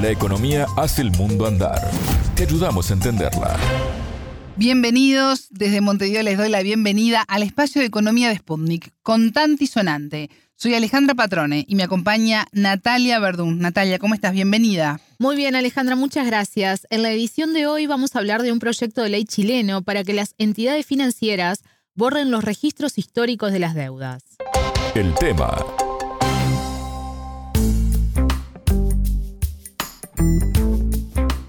La economía hace el mundo andar. Te ayudamos a entenderla. Bienvenidos, desde Montevideo les doy la bienvenida al espacio de economía de Sputnik, contante y sonante. Soy Alejandra Patrone y me acompaña Natalia Verdún. Natalia, ¿cómo estás? Bienvenida. Muy bien, Alejandra, muchas gracias. En la edición de hoy vamos a hablar de un proyecto de ley chileno para que las entidades financieras borren los registros históricos de las deudas. El tema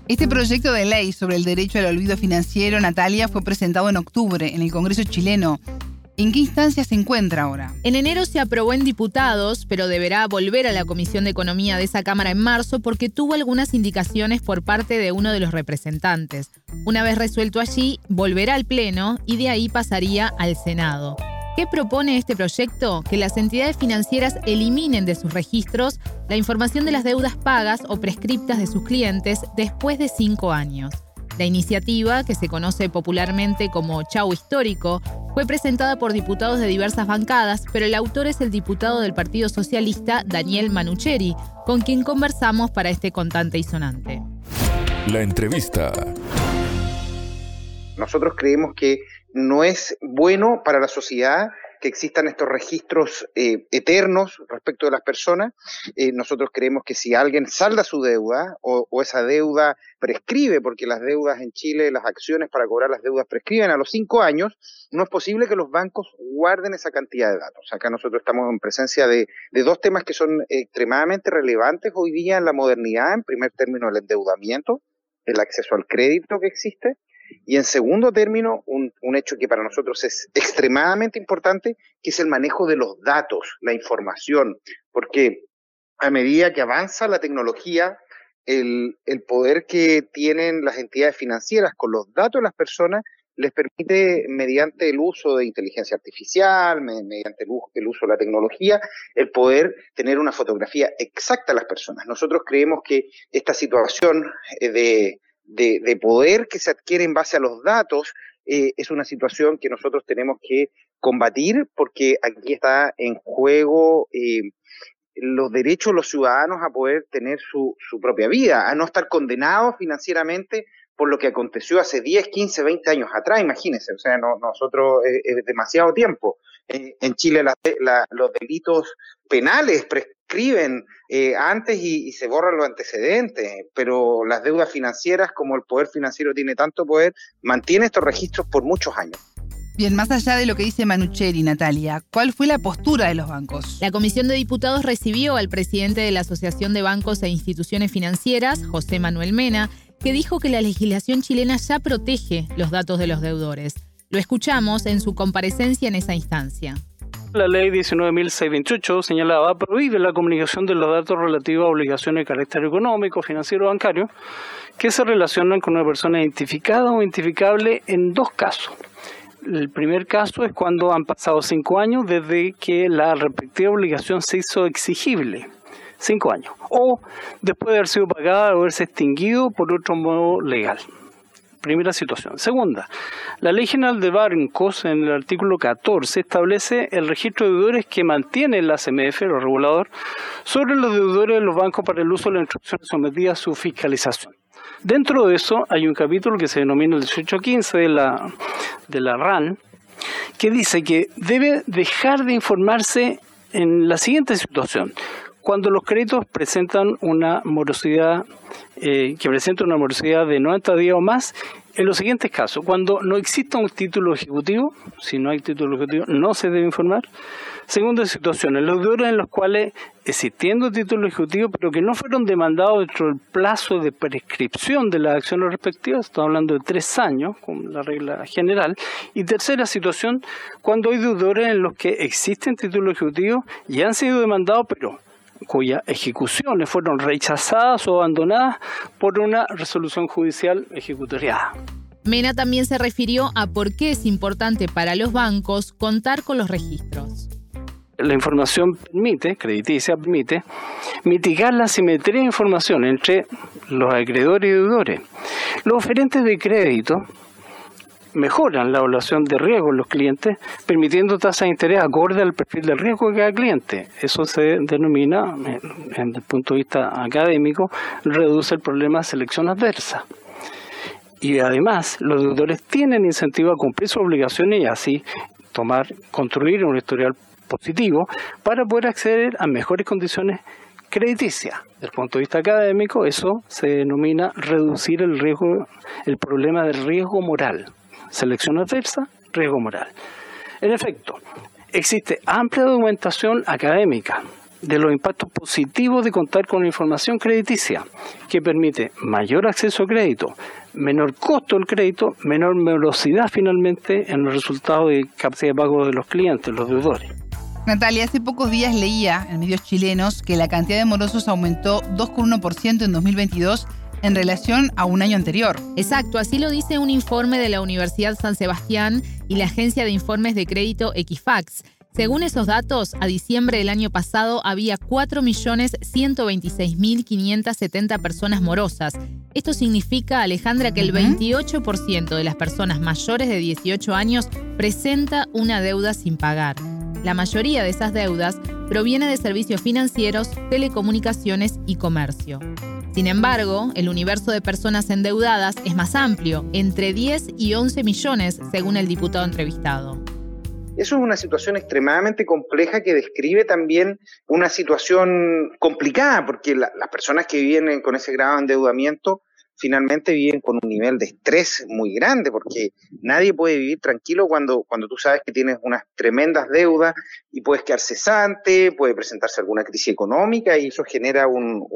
Este proyecto de ley sobre el derecho al olvido financiero, Natalia, fue presentado en octubre en el Congreso chileno. ¿En qué instancia se encuentra ahora? En enero se aprobó en diputados, pero deberá volver a la Comisión de Economía de esa Cámara en marzo porque tuvo algunas indicaciones por parte de uno de los representantes. Una vez resuelto allí, volverá al Pleno y de ahí pasaría al Senado. ¿Qué propone este proyecto? Que las entidades financieras eliminen de sus registros la información de las deudas pagas o prescriptas de sus clientes después de cinco años. La iniciativa, que se conoce popularmente como Chau Histórico, fue presentada por diputados de diversas bancadas, pero el autor es el diputado del Partido Socialista, Daniel Manucheri, con quien conversamos para este contante y sonante. La entrevista. Nosotros creemos que no es bueno para la sociedad que existan estos registros eh, eternos respecto de las personas. Eh, nosotros creemos que si alguien salda su deuda o, esa deuda prescribe, porque las deudas en Chile, las acciones para cobrar las deudas prescriben a los cinco años, no es posible que los bancos guarden esa cantidad de datos. Acá nosotros estamos en presencia de, de dos temas que son extremadamente relevantes hoy día en la modernidad. En primer término, el endeudamiento, el acceso al crédito que existe y en segundo término, un, hecho que para nosotros es extremadamente importante, que es el manejo de los datos, la información, porque a medida que avanza la tecnología, el, poder que tienen las entidades financieras con los datos de las personas les permite, mediante el uso de inteligencia artificial, mediante el, el, uso de la tecnología, el poder tener una fotografía exacta de las personas. Nosotros creemos que esta situación eh, de, de, poder que se adquiere en base a los datos eh, es una situación que nosotros tenemos que combatir porque aquí está en juego eh, los derechos de los ciudadanos a poder tener su, su propia vida, a no estar condenados financieramente por lo que aconteció hace 10, 15, 20 años atrás, imagínense, o sea, no, nosotros eh, es demasiado tiempo. en Chile los delitos penales prescriben eh, antes y, se borran los antecedentes, pero las deudas financieras, como el poder financiero tiene tanto poder, mantiene estos registros por muchos años. Bien, más allá de lo que dice Manucheri, Natalia, ¿cuál fue la postura de los bancos? La Comisión de Diputados recibió al presidente de la Asociación de Bancos e Instituciones Financieras, José Manuel Mena, que dijo que la legislación chilena ya protege los datos de los deudores. Lo escuchamos en su comparecencia en esa instancia. La ley 19.628 señalaba prohíbe la comunicación de los datos relativos a obligaciones de carácter económico, financiero o bancario que se relacionan con una persona identificada o identificable en dos casos. El primer caso es cuando han pasado cinco años desde que la respectiva obligación se hizo exigible. Cinco años. O después de haber sido pagada o haberse extinguido por otro modo legal. Primera situación. Segunda, la Ley General de Bancos en el artículo 14 establece el registro de deudores que mantiene la CMF, el regulador, sobre los deudores de los bancos para el uso de las instrucciones sometidas a su fiscalización. Dentro de eso hay un capítulo que se denomina el 1815 de la, de la RAN, que dice que debe dejar de informarse en la siguiente situación cuando los créditos presentan una morosidad eh, que presenta una morosidad de 90 días o más, en los siguientes casos, cuando no exista un título ejecutivo, si no hay título ejecutivo, no se debe informar. Segunda situación, los deudores en los cuales, existiendo título ejecutivo, pero que no fueron demandados dentro del plazo de prescripción de las acciones respectivas, estamos hablando de tres años, con la regla general. Y tercera situación, cuando hay deudores en los que existen títulos ejecutivos y han sido demandados, pero cuyas ejecuciones fueron rechazadas o abandonadas por una resolución judicial ejecutoriada. Mena también se refirió a por qué es importante para los bancos contar con los registros. La información permite, crediticia permite, mitigar la simetría de información entre los acreedores y deudores. Los oferentes de crédito mejoran la evaluación de riesgo en los clientes, permitiendo tasas de interés acorde al perfil del riesgo de cada cliente. Eso se denomina, desde el punto de vista académico, reduce el problema de selección adversa. Y además, los deudores tienen incentivo a cumplir sus obligaciones y así tomar, construir un historial positivo para poder acceder a mejores condiciones crediticias. Desde el punto de vista académico, eso se denomina reducir el riesgo, el problema del riesgo moral. Selección adversa, riesgo moral. En efecto, existe amplia documentación académica de los impactos positivos de contar con información crediticia, que permite mayor acceso a crédito, menor costo del crédito, menor velocidad finalmente en los resultados de capacidad de pago de los clientes, los deudores. Natalia, hace pocos días leía en medios chilenos que la cantidad de morosos aumentó 2,1% en 2022 en relación a un año anterior. Exacto, así lo dice un informe de la Universidad San Sebastián y la agencia de informes de crédito Equifax. Según esos datos, a diciembre del año pasado había 4.126.570 personas morosas. Esto significa, Alejandra, que el 28% de las personas mayores de 18 años presenta una deuda sin pagar. La mayoría de esas deudas proviene de servicios financieros, telecomunicaciones y comercio. Sin embargo, el universo de personas endeudadas es más amplio, entre 10 y 11 millones, según el diputado entrevistado. Eso es una situación extremadamente compleja que describe también una situación complicada, porque las personas que viven con ese grado de endeudamiento finalmente viven con un nivel de estrés muy grande, porque nadie puede vivir tranquilo cuando, cuando tú sabes que tienes unas tremendas deudas y puedes quedar cesante, puede presentarse alguna crisis económica y eso genera un,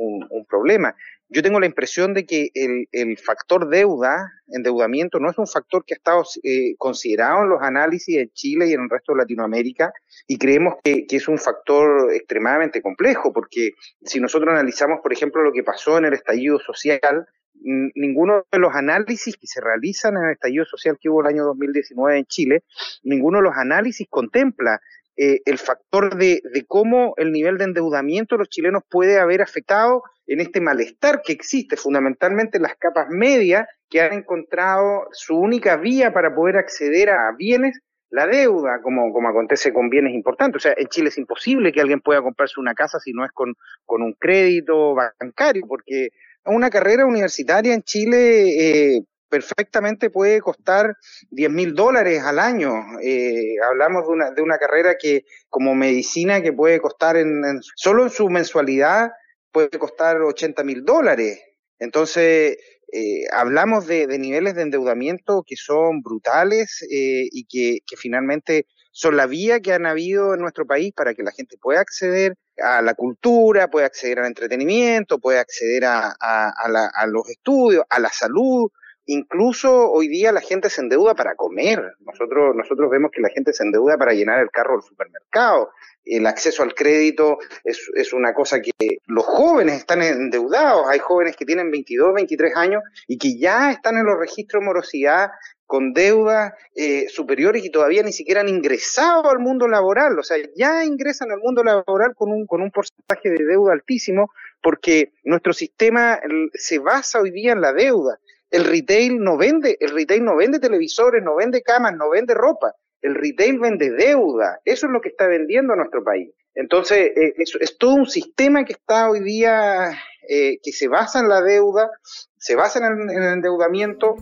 problema. Yo tengo la impresión de que el, el, factor deuda, endeudamiento, no es un factor que ha estado eh, considerado en los análisis en Chile y en el resto de Latinoamérica y creemos que, que es un factor extremadamente complejo, porque si nosotros analizamos, por ejemplo, lo que pasó en el estallido social, ninguno de los análisis que se realizan en el estallido social que hubo el año 2019 en Chile, ninguno de los análisis contempla eh, el factor de, cómo el nivel de endeudamiento de los chilenos puede haber afectado en este malestar que existe fundamentalmente en las capas medias que han encontrado su única vía para poder acceder a bienes la deuda, como, como acontece con bienes importantes. O sea, en Chile es imposible que alguien pueda comprarse una casa si no es con, con un crédito bancario, porque una carrera universitaria en Chile eh, perfectamente puede costar 10 mil dólares al año. Eh, hablamos de una, de una carrera que, como medicina, que puede costar en, solo en su mensualidad puede costar 80 mil dólares. Entonces, eh, hablamos de, niveles de endeudamiento que son brutales y que, que finalmente son la vía que han habido en nuestro país para que la gente pueda acceder a la cultura, pueda acceder al entretenimiento, pueda acceder a, a, los estudios, a la salud. Incluso hoy día la gente se endeuda para comer. Nosotros, nosotros vemos que la gente se endeuda para llenar el carro del supermercado. El acceso al crédito es, una cosa que los jóvenes están endeudados. Hay jóvenes que tienen 22, 23 años y que ya están en los registros de morosidad con deudas eh, superiores y todavía ni siquiera han ingresado al mundo laboral, o sea, ya ingresan al mundo laboral con un, con un porcentaje de deuda altísimo porque nuestro sistema se basa hoy día en la deuda. El retail no vende, el retail no vende televisores, no vende camas, no vende ropa. El retail vende deuda. Eso es lo que está vendiendo nuestro país. Entonces, eh, es, todo un sistema que está hoy día, eh, que se basa en la deuda, se basa en el endeudamiento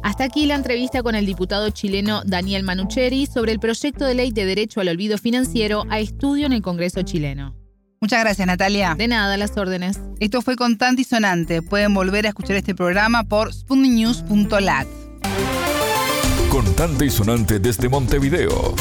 hasta aquí la entrevista con el diputado chileno Daniel Manucheri sobre el proyecto de ley de derecho al olvido financiero a estudio en el Congreso chileno. Muchas gracias, Natalia. De nada, las órdenes. Esto fue Contante y Sonante. Pueden volver a escuchar este programa por spundinews.lat. Contante y Sonante desde Montevideo.